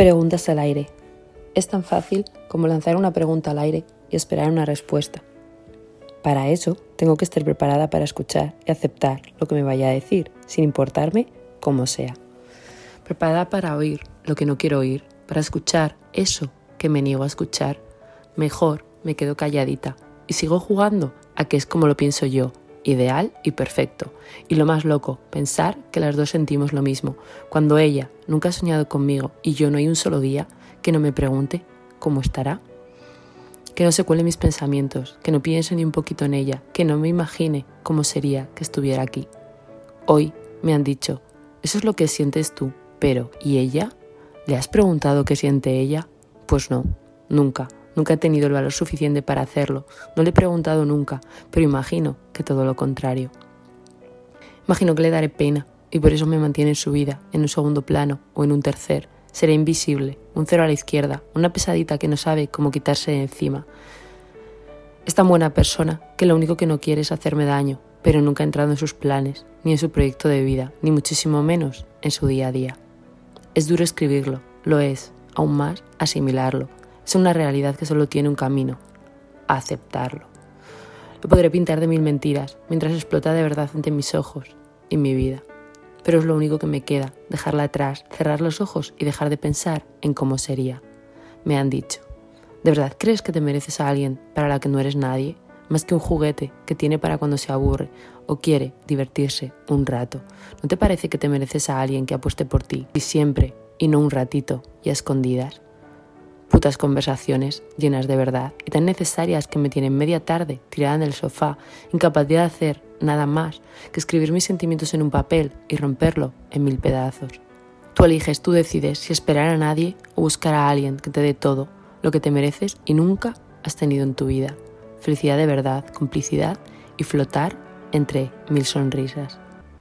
Preguntas al aire. Es tan fácil como lanzar una pregunta al aire y esperar una respuesta. Para eso tengo que estar preparada para escuchar y aceptar lo que me vaya a decir, sin importarme cómo sea. Preparada para oír lo que no quiero oír, para escuchar eso que me niego a escuchar. Mejor me quedo calladita y sigo jugando a que es como lo pienso yo, ideal y perfecto. Y lo más loco, pensar que las dos sentimos lo mismo, cuando ella nunca ha soñado conmigo y yo no hay un solo día que no me pregunte cómo estará. Que no se cuele mis pensamientos, que no piense ni un poquito en ella, que no me imagine cómo sería que estuviera aquí. Hoy me han dicho, eso es lo que sientes tú, pero ¿y ella? ¿Le has preguntado qué siente ella? Pues no, nunca. Nunca he tenido el valor suficiente para hacerlo. No le he preguntado nunca, pero imagino que todo lo contrario. Imagino que le daré pena y por eso me mantiene en su vida, en un segundo plano o en un tercer. Seré invisible, un cero a la izquierda, una pesadita que no sabe cómo quitarse de encima. Es tan buena persona que lo único que no quiere es hacerme daño, pero nunca ha entrado en sus planes, ni en su proyecto de vida, ni muchísimo menos en su día a día. Es duro escribirlo, lo es, aún más asimilarlo es una realidad que solo tiene un camino, aceptarlo. Lo podré pintar de mil mentiras mientras explota de verdad ante mis ojos y mi vida. Pero es lo único que me queda, dejarla atrás, cerrar los ojos y dejar de pensar en cómo sería. Me han dicho, ¿de verdad crees que te mereces a alguien para la que no eres nadie? Más que un juguete que tiene para cuando se aburre o quiere divertirse un rato. ¿No te parece que te mereces a alguien que apueste por ti y siempre y no un ratito y a escondidas? Putas conversaciones llenas de verdad y tan necesarias que me tienen media tarde tirada en el sofá, incapaz de hacer nada más que escribir mis sentimientos en un papel y romperlo en mil pedazos. Tú eliges, tú decides si esperar a nadie o buscar a alguien que te dé todo lo que te mereces y nunca has tenido en tu vida. Felicidad de verdad, complicidad y flotar entre mil sonrisas.